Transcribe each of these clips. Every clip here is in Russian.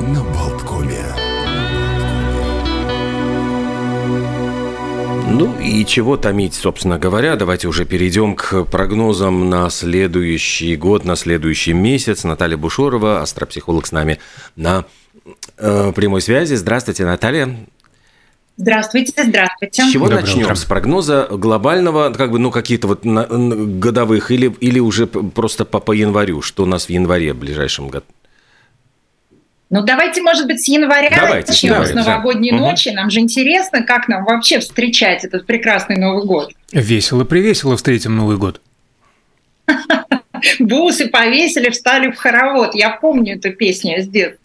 на Болткоме. Ну и чего томить, собственно говоря. Давайте уже перейдем к прогнозам на следующий год, на следующий месяц. Наталья Бушорова, астропсихолог с нами на э, прямой связи. Здравствуйте, Наталья. Здравствуйте, здравствуйте. С чего Доброе начнем? утро. С прогноза глобального, как бы, ну, какие-то вот годовых или, или уже просто по, по январю? Что у нас в январе в ближайшем году? Ну, давайте, может быть, с января Давайте, начнем, давайте, с новогодней да. Ночи. Нам же интересно, как нам вообще встречать этот прекрасный Новый год. Весело-привесело встретим Новый год. Бусы повесили, встали в хоровод. Я помню эту песню с детства.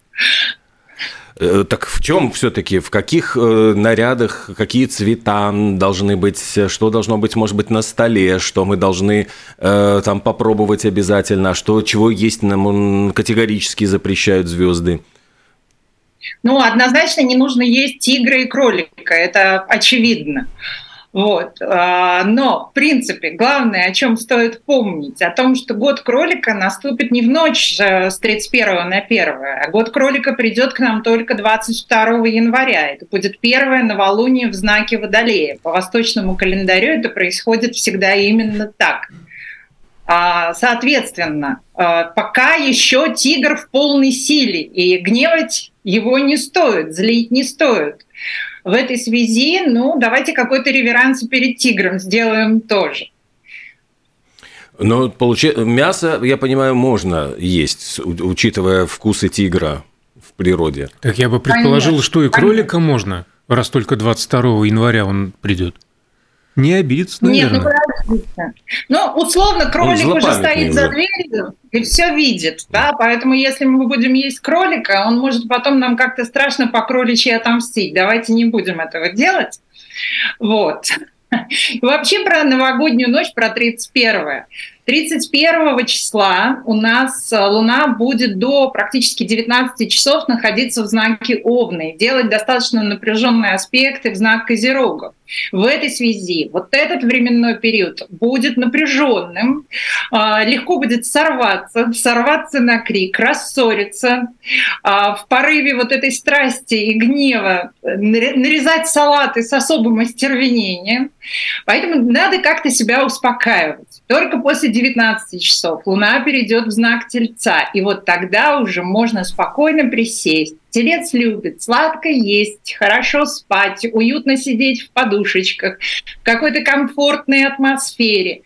Э, Так в чем все-таки, в каких э, нарядах, какие цвета должны быть, что должно быть, может быть, на столе, что мы должны э, там попробовать обязательно, что, чего есть нам категорически запрещают звезды? Ну, однозначно не нужно есть тигра и кролика, это очевидно. Вот. а, Но, в принципе, главное, о чем стоит помнить, о том, что год кролика наступит не в ночь с 31 на 1, а год кролика придет к нам только 22 января. Это будет первое новолуние в знаке Водолея. По восточному календарю это происходит всегда именно так. А, Соответственно, а, пока еще тигр в полной силе, и гневать его не стоит, злить не стоит. В этой связи, ну, давайте какой-то реверанс перед тигром сделаем тоже. Но получа... мясо, я понимаю, можно есть, учитывая вкусы тигра в природе. Так я бы предположил, Конечно, что и кролика можно, раз только 22 января он придет. Не обидится, Нет, ну наверное. подождите. Ну, условно, кролик уже стоит за дверью и все видит, да, поэтому если мы будем есть кролика, он может потом нам как-то страшно по кроличьи отомстить. Давайте не будем этого делать. Вот. Вообще про новогоднюю ночь, про 31 31 числа у нас э, Луна будет до практически 19 часов находиться в знаке Овны, делать достаточно напряженные аспекты в знак Козерога. В этой связи вот этот временной период будет напряженным, а, легко будет сорваться, сорваться на крик, рассориться, а, в порыве вот этой страсти и гнева э, наре- нарезать салаты с особым остервенением. Поэтому надо как-то себя успокаивать. Только после 19 часов Луна перейдет в знак Тельца, и вот тогда уже можно спокойно присесть. Телец любит сладко есть, хорошо спать, уютно сидеть в подушечках, в какой-то комфортной атмосфере.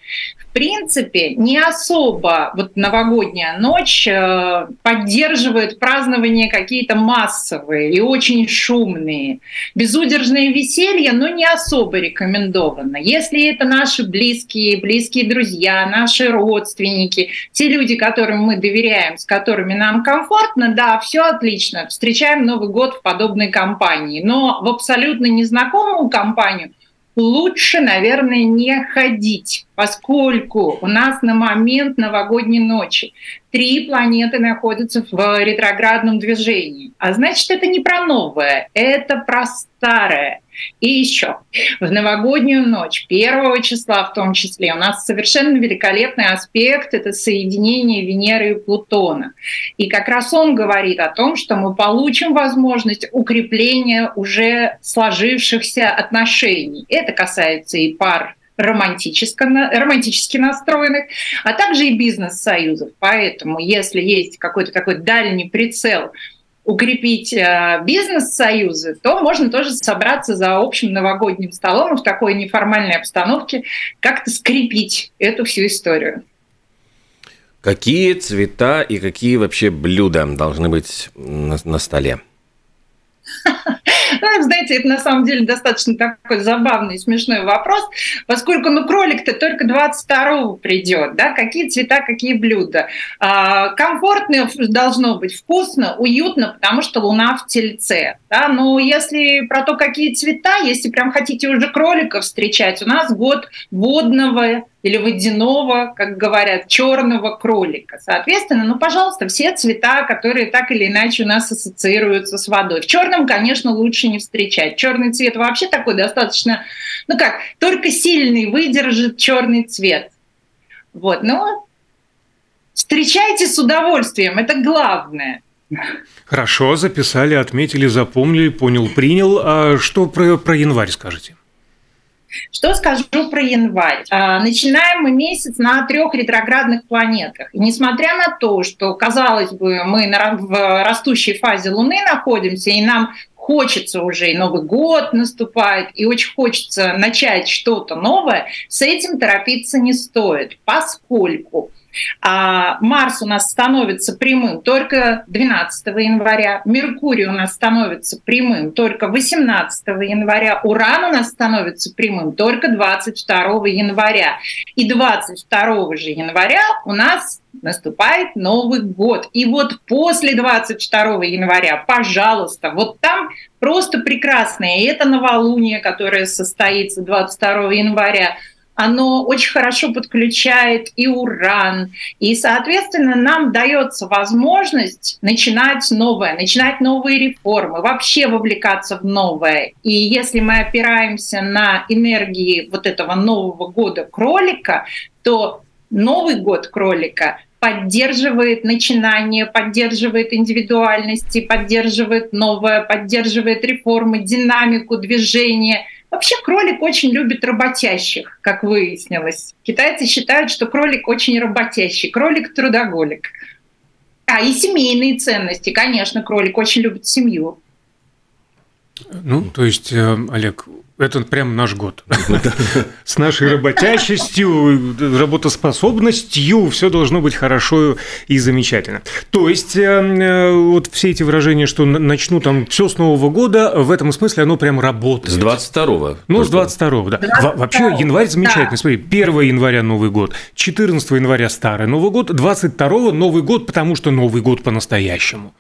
Принципе, не особо вот новогодняя ночь э, поддерживает празднование какие-то массовые и очень шумные. Безудержное веселье, но не особо рекомендовано. Если это наши близкие, близкие друзья, наши родственники, те люди, которым мы доверяем, с которыми нам комфортно, да, все отлично, встречаем Новый год в подобной компании. Но в абсолютно незнакомую компанию лучше, наверное, не ходить, поскольку у нас на момент новогодней ночи три планеты находятся в ретроградном движении. А значит, это не про новое, это про старое. И еще, в новогоднюю ночь, первого числа в том числе, у нас совершенно великолепный аспект – это соединение Венеры и Плутона. И как раз он говорит о том, что мы получим возможность укрепления уже сложившихся отношений. Это касается и пар романтически, романтически настроенных, а также и бизнес-союзов. Поэтому, если есть какой-то такой дальний прицел укрепить э, бизнес-союзы, то можно тоже собраться за общим новогодним столом в такой неформальной обстановке как-то скрепить эту всю историю. Какие цвета и какие вообще блюда должны быть на, на столе? Ну, знаете, это на самом деле достаточно такой забавный и смешной вопрос, поскольку, ну, кролик-то только 22-го придет, да, какие цвета, какие блюда. А, комфортно должно быть, вкусно, уютно, потому что луна в тельце, да, но если про то, какие цвета, если прям хотите уже кролика встречать, у нас год водного или водяного, как говорят, черного кролика. Соответственно, ну, пожалуйста, все цвета, которые так или иначе у нас ассоциируются с водой. В черном, конечно, лучше не встречать. Черный цвет вообще такой достаточно, ну как, только сильный выдержит черный цвет. Вот, но встречайте с удовольствием, это главное. Хорошо, записали, отметили, запомнили, понял, принял. А что про, про январь скажете? Что скажу про январь? А, начинаем мы месяц на трех ретроградных планетах. И несмотря на то, что, казалось бы, мы в растущей фазе Луны находимся, и нам хочется уже, и Новый год наступает, и очень хочется начать что-то новое, с этим торопиться не стоит, поскольку а Марс у нас становится прямым только 12 января, Меркурий у нас становится прямым только 18 января, Уран у нас становится прямым только 22 января. И 22 же января у нас наступает Новый год. И вот после 22 января, пожалуйста, вот там просто прекрасное. И это новолуние, которое состоится 22 января оно очень хорошо подключает и уран, и, соответственно, нам дается возможность начинать новое, начинать новые реформы, вообще вовлекаться в новое. И если мы опираемся на энергии вот этого Нового года кролика, то Новый год кролика поддерживает начинание, поддерживает индивидуальности, поддерживает новое, поддерживает реформы, динамику движения – Вообще кролик очень любит работящих, как выяснилось. Китайцы считают, что кролик очень работящий, кролик трудоголик. А и семейные ценности, конечно, кролик очень любит семью. Ну, то есть, э, Олег, это прям наш год. С нашей работящестью, работоспособностью все должно быть хорошо и замечательно. То есть, э, э, вот все эти выражения, что начну там все с Нового года, в этом смысле оно прям работает. С 22-го. Ну, с 22-го, да. Вообще, январь замечательный. Смотри, 1 января Новый год, 14 января Старый Новый год, 22 Новый год, потому что Новый год по-настоящему.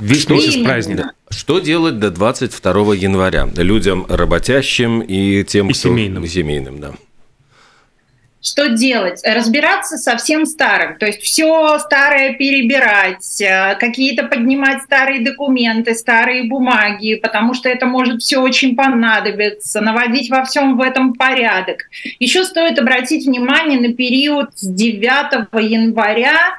Весь месяц праздника. Что делать до 22 января людям работящим и тем, и кто... семейным. семейным, да. Что делать? Разбираться со всем старым, то есть все старое перебирать, э, какие-то поднимать старые документы, старые бумаги, потому что это может все очень понадобиться, наводить во всем в этом порядок. Еще стоит обратить внимание на период с 9 января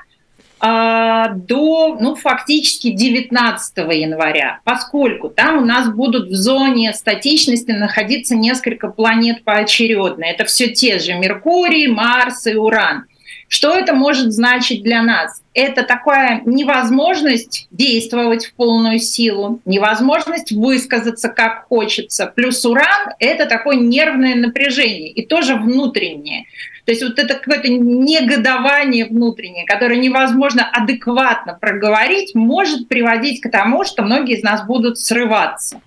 до, ну, фактически 19 января, поскольку там у нас будут в зоне статичности находиться несколько планет поочередно. Это все те же Меркурий, Марс и Уран. Что это может значить для нас? Это такая невозможность действовать в полную силу, невозможность высказаться как хочется. Плюс уран — это такое нервное напряжение, и тоже внутреннее. То есть вот это какое-то негодование внутреннее, которое невозможно адекватно проговорить, может приводить к тому, что многие из нас будут срываться.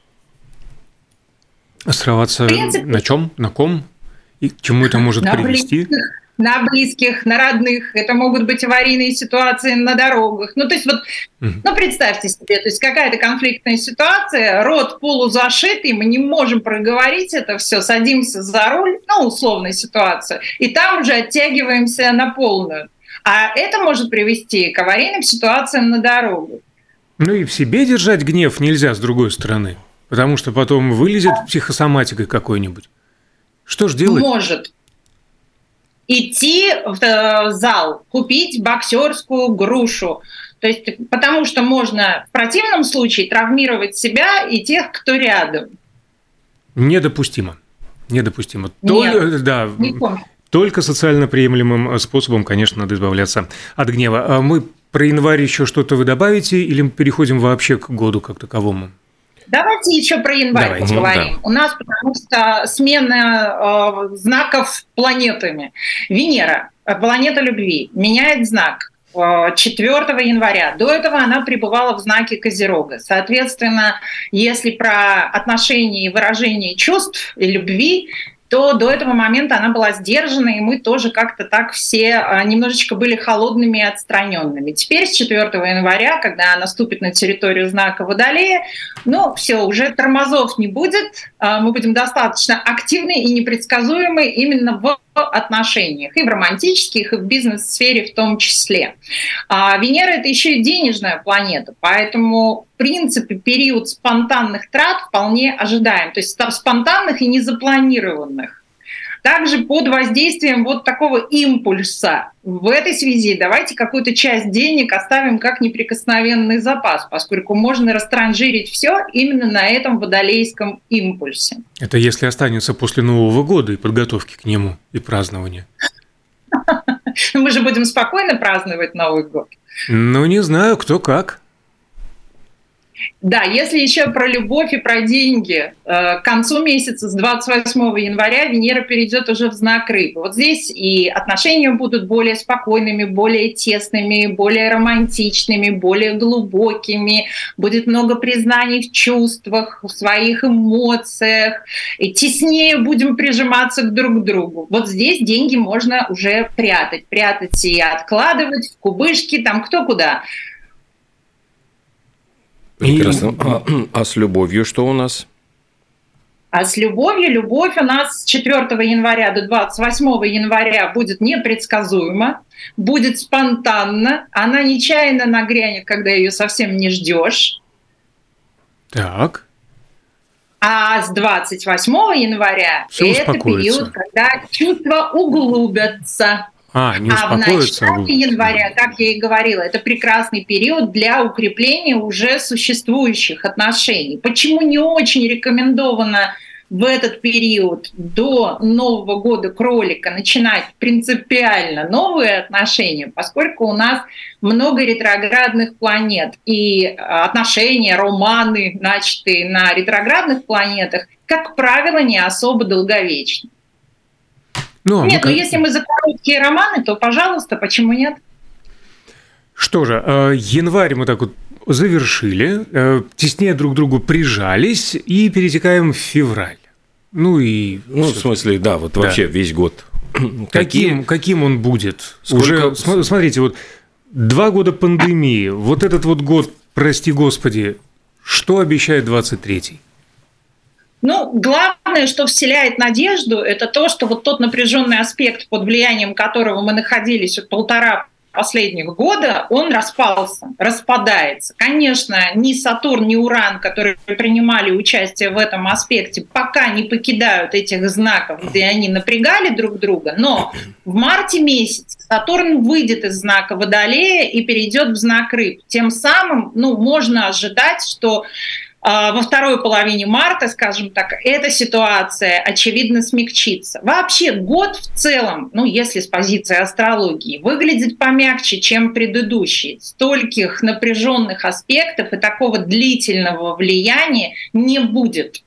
Срываться принципе, на чем? На ком? И к чему это может привести? Близких, на близких, на родных, это могут быть аварийные ситуации на дорогах. Ну, то есть вот, ну, представьте себе, то есть какая-то конфликтная ситуация, рот полузашитый, мы не можем проговорить это все, садимся за руль, ну, условная ситуация, и там уже оттягиваемся на полную. А это может привести к аварийным ситуациям на дорогу. Ну и в себе держать гнев нельзя с другой стороны, потому что потом вылезет психосоматикой какой-нибудь. Что ж делать? Может идти в э, зал, купить боксерскую грушу. То есть, потому что можно в противном случае травмировать себя и тех, кто рядом. Недопустимо. Недопустимо. Нет, да, только социально приемлемым способом, конечно, надо избавляться от гнева. А мы про январь еще что-то вы добавите или мы переходим вообще к году как таковому? Давайте еще про январь Давайте. поговорим. Да. У нас потому что смена э, знаков планетами. Венера, э, планета любви, меняет знак 4 э, января. До этого она пребывала в знаке Козерога. Соответственно, если про отношения и выражение чувств и любви, то до этого момента она была сдержана, и мы тоже как-то так все а, немножечко были холодными и отстраненными. Теперь с 4 января, когда она ступит на территорию знака Водолея, ну, все, уже тормозов не будет, а, мы будем достаточно активны и непредсказуемы именно в отношениях, и в романтических, и в бизнес-сфере в том числе. А Венера — это еще и денежная планета, поэтому, в принципе, период спонтанных трат вполне ожидаем, то есть спонтанных и незапланированных. Также под воздействием вот такого импульса в этой связи давайте какую-то часть денег оставим как неприкосновенный запас, поскольку можно растранжирить все именно на этом водолейском импульсе. Это если останется после Нового года и подготовки к нему и празднования. Мы же будем спокойно праздновать Новый год. Ну, не знаю, кто как. Да, если еще про любовь и про деньги, э, к концу месяца, с 28 января, Венера перейдет уже в знак рыбы. Вот здесь и отношения будут более спокойными, более тесными, более романтичными, более глубокими. Будет много признаний в чувствах, в своих эмоциях. И теснее будем прижиматься друг к другу. Вот здесь деньги можно уже прятать. Прятать и откладывать в кубышки, там кто куда. Прекрасно. И... А, а с любовью что у нас? А с любовью, любовь у нас с 4 января до 28 января будет непредсказуема, будет спонтанно, она нечаянно нагрянет, когда ее совсем не ждешь. Так. А с 28 января Все это период, когда чувства углубятся. А, не а в начале января, как я и говорила, это прекрасный период для укрепления уже существующих отношений. Почему не очень рекомендовано в этот период до Нового года кролика начинать принципиально новые отношения, поскольку у нас много ретроградных планет, и отношения, романы, начатые на ретроградных планетах, как правило, не особо долговечны. Ну, а нет, ну если мы за короткие романы, то, пожалуйста, почему нет? Что же, э, январь мы так вот завершили, э, теснее друг к другу прижались и перетекаем в февраль. Ну и... Ну, в смысле, да, вот да. вообще весь год. Каким, Какие... каким он будет? Сколько... Уже, смотрите, вот два года пандемии, вот этот вот год, прости господи, что обещает 23-й? Ну, главное, что вселяет надежду, это то, что вот тот напряженный аспект, под влиянием которого мы находились полтора последних года, он распался, распадается. Конечно, ни Сатурн, ни Уран, которые принимали участие в этом аспекте, пока не покидают этих знаков, где они напрягали друг друга, но в марте месяце Сатурн выйдет из знака Водолея и перейдет в знак Рыб. Тем самым ну, можно ожидать, что во второй половине марта, скажем так, эта ситуация, очевидно, смягчится. Вообще год в целом, ну, если с позиции астрологии, выглядит помягче, чем предыдущий. Стольких напряженных аспектов и такого длительного влияния не будет.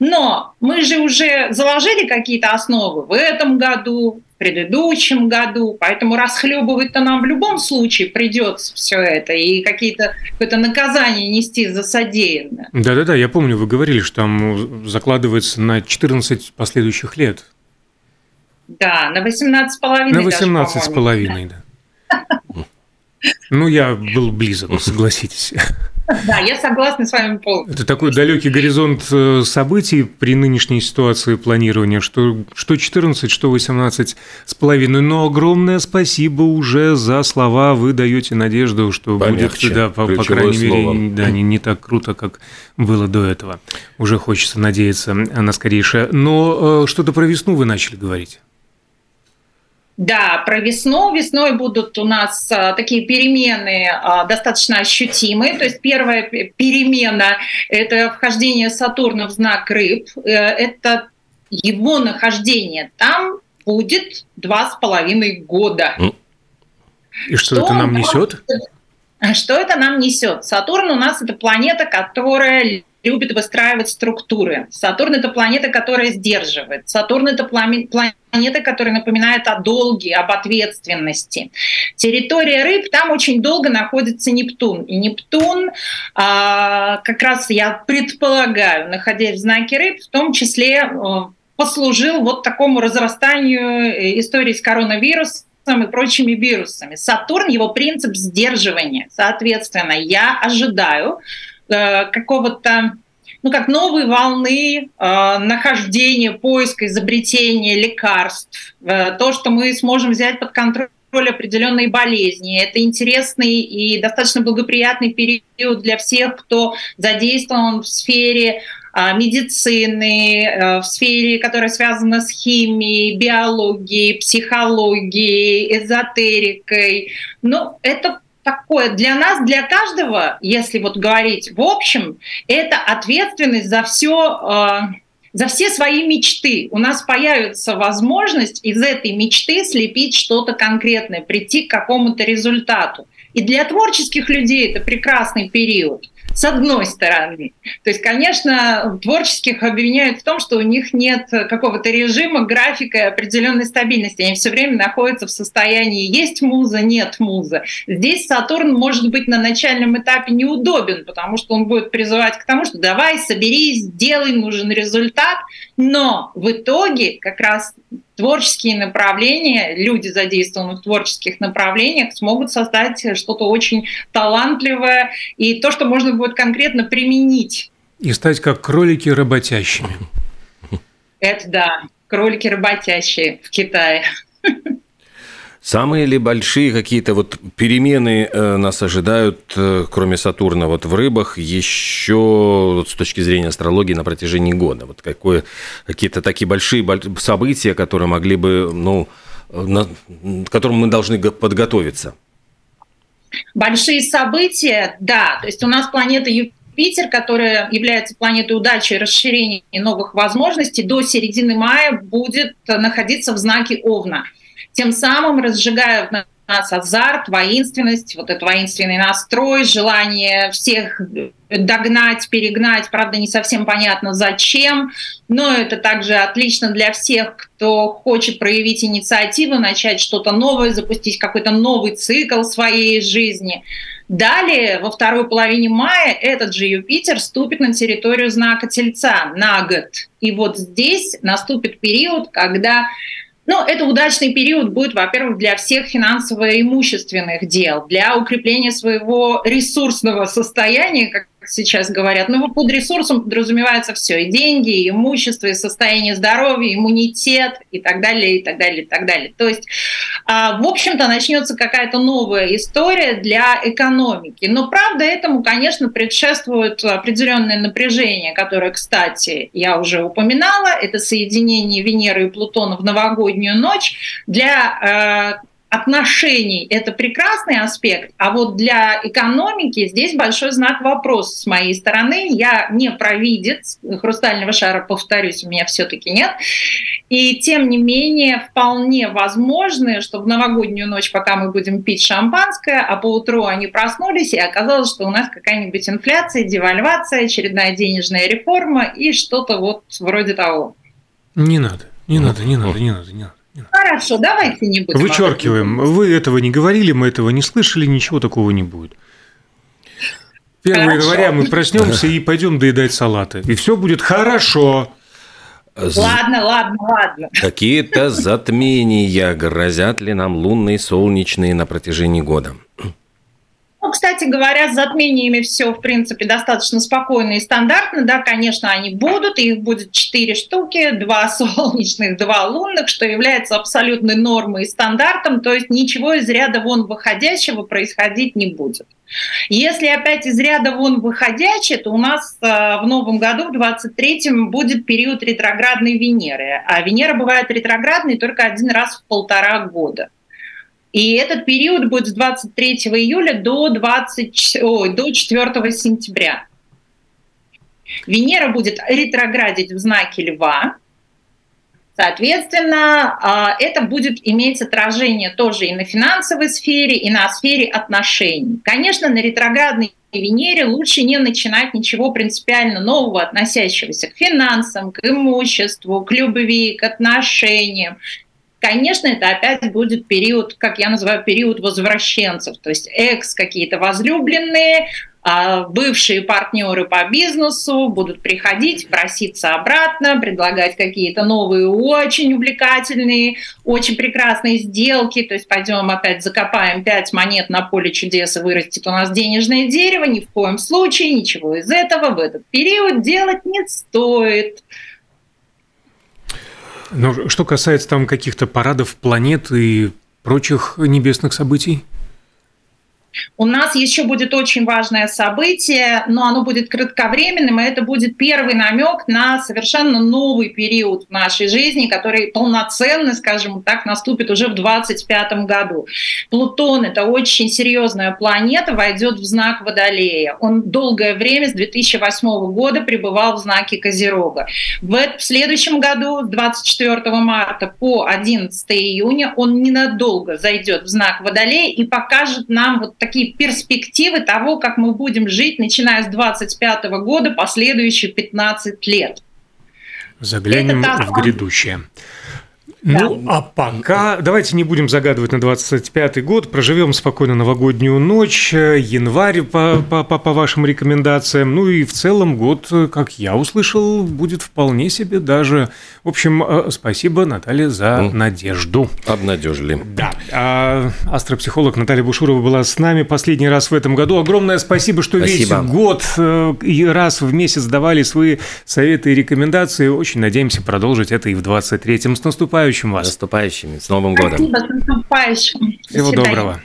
Но мы же уже заложили какие-то основы в этом году, предыдущем году, поэтому расхлебывать-то нам в любом случае придется все это и какие-то какое-то наказание нести за содеянное. Да-да-да, я помню, вы говорили, что там закладывается на 14 последующих лет. Да, на 18 с половиной. На 18 с половиной, да. Ну, я был близок, согласитесь. Да, я согласна с вами полностью. Это такой далекий горизонт э, событий при нынешней ситуации планирования, что, что 14, что 18 с половиной. Но огромное спасибо уже за слова. Вы даете надежду, что Помягче. будет, да, по, по крайней слово. мере, да, не, не так круто, как было до этого. Уже хочется надеяться на скорейшее. Но э, что-то про весну вы начали говорить. Да, про весну. Весной будут у нас а, такие перемены а, достаточно ощутимые. То есть первая перемена – это вхождение Сатурна в знак рыб. Э, это его нахождение там будет два с половиной года. И что, что это нам несет? Что это нам несет? Сатурн у нас это планета, которая любит выстраивать структуры. Сатурн это планета, которая сдерживает. Сатурн это планета, которая напоминает о долге, об ответственности. Территория рыб, там очень долго находится Нептун. И Нептун, а, как раз я предполагаю, находясь в знаке рыб, в том числе а, послужил вот такому разрастанию э, истории с коронавирусом и прочими вирусами. Сатурн, его принцип сдерживания. Соответственно, я ожидаю, Э, какого-то ну, как новой волны э, нахождения, поиска, изобретения лекарств, э, то, что мы сможем взять под контроль определенные болезни. Это интересный и достаточно благоприятный период для всех, кто задействован в сфере а, медицины, э, в сфере, которая связана с химией, биологией, психологией, эзотерикой. Ну, это такое для нас, для каждого, если вот говорить в общем, это ответственность за все за все свои мечты. У нас появится возможность из этой мечты слепить что-то конкретное, прийти к какому-то результату. И для творческих людей это прекрасный период с одной стороны. То есть, конечно, творческих обвиняют в том, что у них нет какого-то режима, графика определенной стабильности. Они все время находятся в состоянии есть муза, нет муза. Здесь Сатурн может быть на начальном этапе неудобен, потому что он будет призывать к тому, что давай, соберись, сделай, нужен результат. Но в итоге как раз творческие направления, люди, задействованные в творческих направлениях, смогут создать что-то очень талантливое и то, что можно будет конкретно применить. И стать как кролики работящими. Это да, кролики работящие в Китае. Самые ли большие какие-то вот перемены э, нас ожидают, э, кроме Сатурна, вот в рыбах, еще вот с точки зрения астрологии на протяжении года? Вот какое, какие-то такие большие события, которые могли бы, ну, на, к которым мы должны подготовиться? Большие события, да. То есть у нас планета Юпитер, которая является планетой удачи и расширения новых возможностей, до середины мая будет находиться в знаке Овна – тем самым разжигая в нас азарт, воинственность, вот этот воинственный настрой, желание всех догнать, перегнать, правда, не совсем понятно зачем, но это также отлично для всех, кто хочет проявить инициативу, начать что-то новое, запустить какой-то новый цикл своей жизни. Далее, во второй половине мая, этот же Юпитер ступит на территорию знака Тельца на год. И вот здесь наступит период, когда ну, это удачный период будет, во-первых, для всех финансово-имущественных дел, для укрепления своего ресурсного состояния, как сейчас говорят. Но под ресурсом подразумевается все. И деньги, и имущество, и состояние здоровья, иммунитет и так далее, и так далее, и так далее. То есть, а, в общем-то, начнется какая-то новая история для экономики. Но, правда, этому, конечно, предшествует определенное напряжение, которое, кстати, я уже упоминала. Это соединение Венеры и Плутона в новогоднюю ночь для э, отношений это прекрасный аспект, а вот для экономики здесь большой знак вопроса с моей стороны. Я не провидец, хрустального шара, повторюсь, у меня все-таки нет. И тем не менее, вполне возможно, что в новогоднюю ночь, пока мы будем пить шампанское, а по утру они проснулись, и оказалось, что у нас какая-нибудь инфляция, девальвация, очередная денежная реформа и что-то вот вроде того. Не надо, не надо, не надо, не надо, не надо. Хорошо, давайте не будем. Вычеркиваем. Вы этого не говорили, мы этого не слышали, ничего такого не будет. 1 хорошо. января мы проснемся и пойдем доедать салаты. И все будет хорошо. Ладно, ладно, ладно. Какие-то затмения грозят ли нам лунные, солнечные на протяжении года? Ну, кстати говоря, с затмениями все, в принципе, достаточно спокойно и стандартно. Да, конечно, они будут, их будет четыре штуки, два солнечных, два лунных, что является абсолютной нормой и стандартом, то есть ничего из ряда вон выходящего происходить не будет. Если опять из ряда вон выходящее, то у нас э, в новом году, в 23-м, будет период ретроградной Венеры. А Венера бывает ретроградной только один раз в полтора года. И этот период будет с 23 июля до, 20, ой, до 4 сентября. Венера будет ретроградить в знаке Льва. Соответственно, а, это будет иметь отражение тоже и на финансовой сфере, и на сфере отношений. Конечно, на ретроградной Венере лучше не начинать ничего принципиально нового, относящегося к финансам, к имуществу, к любви, к отношениям. Конечно, это опять будет период, как я называю, период возвращенцев, то есть экс какие-то возлюбленные, а бывшие партнеры по бизнесу будут приходить, проситься обратно, предлагать какие-то новые, очень увлекательные, очень прекрасные сделки. То есть пойдем опять закопаем пять монет на поле чудес и вырастет у нас денежное дерево. Ни в коем случае ничего из этого в этот период делать не стоит. Но что касается там каких-то парадов планет и прочих небесных событий? У нас еще будет очень важное событие, но оно будет кратковременным, и это будет первый намек на совершенно новый период в нашей жизни, который полноценно, скажем так, наступит уже в 2025 году. Плутон — это очень серьезная планета, войдет в знак Водолея. Он долгое время, с 2008 года, пребывал в знаке Козерога. В, в следующем году, с 24 марта по 11 июня, он ненадолго зайдет в знак Водолея и покажет нам вот такие перспективы того, как мы будем жить, начиная с 25 года, последующие 15 лет. Заглянем в грядущее. Ну, а пока давайте не будем загадывать на 25-й год, проживем спокойно новогоднюю ночь, январь по, по, по, по вашим рекомендациям, ну и в целом год, как я услышал, будет вполне себе даже. В общем, э, спасибо, Наталья, за mm. надежду. Обнадежили. Да. А астропсихолог Наталья Бушурова была с нами последний раз в этом году. Огромное спасибо, что спасибо. весь год э, и раз в месяц давали свои советы и рекомендации. Очень надеемся продолжить это и в 23-м. С наступающим вас. Наступающими. С Новым годом. Спасибо, с наступающим. Всего доброго.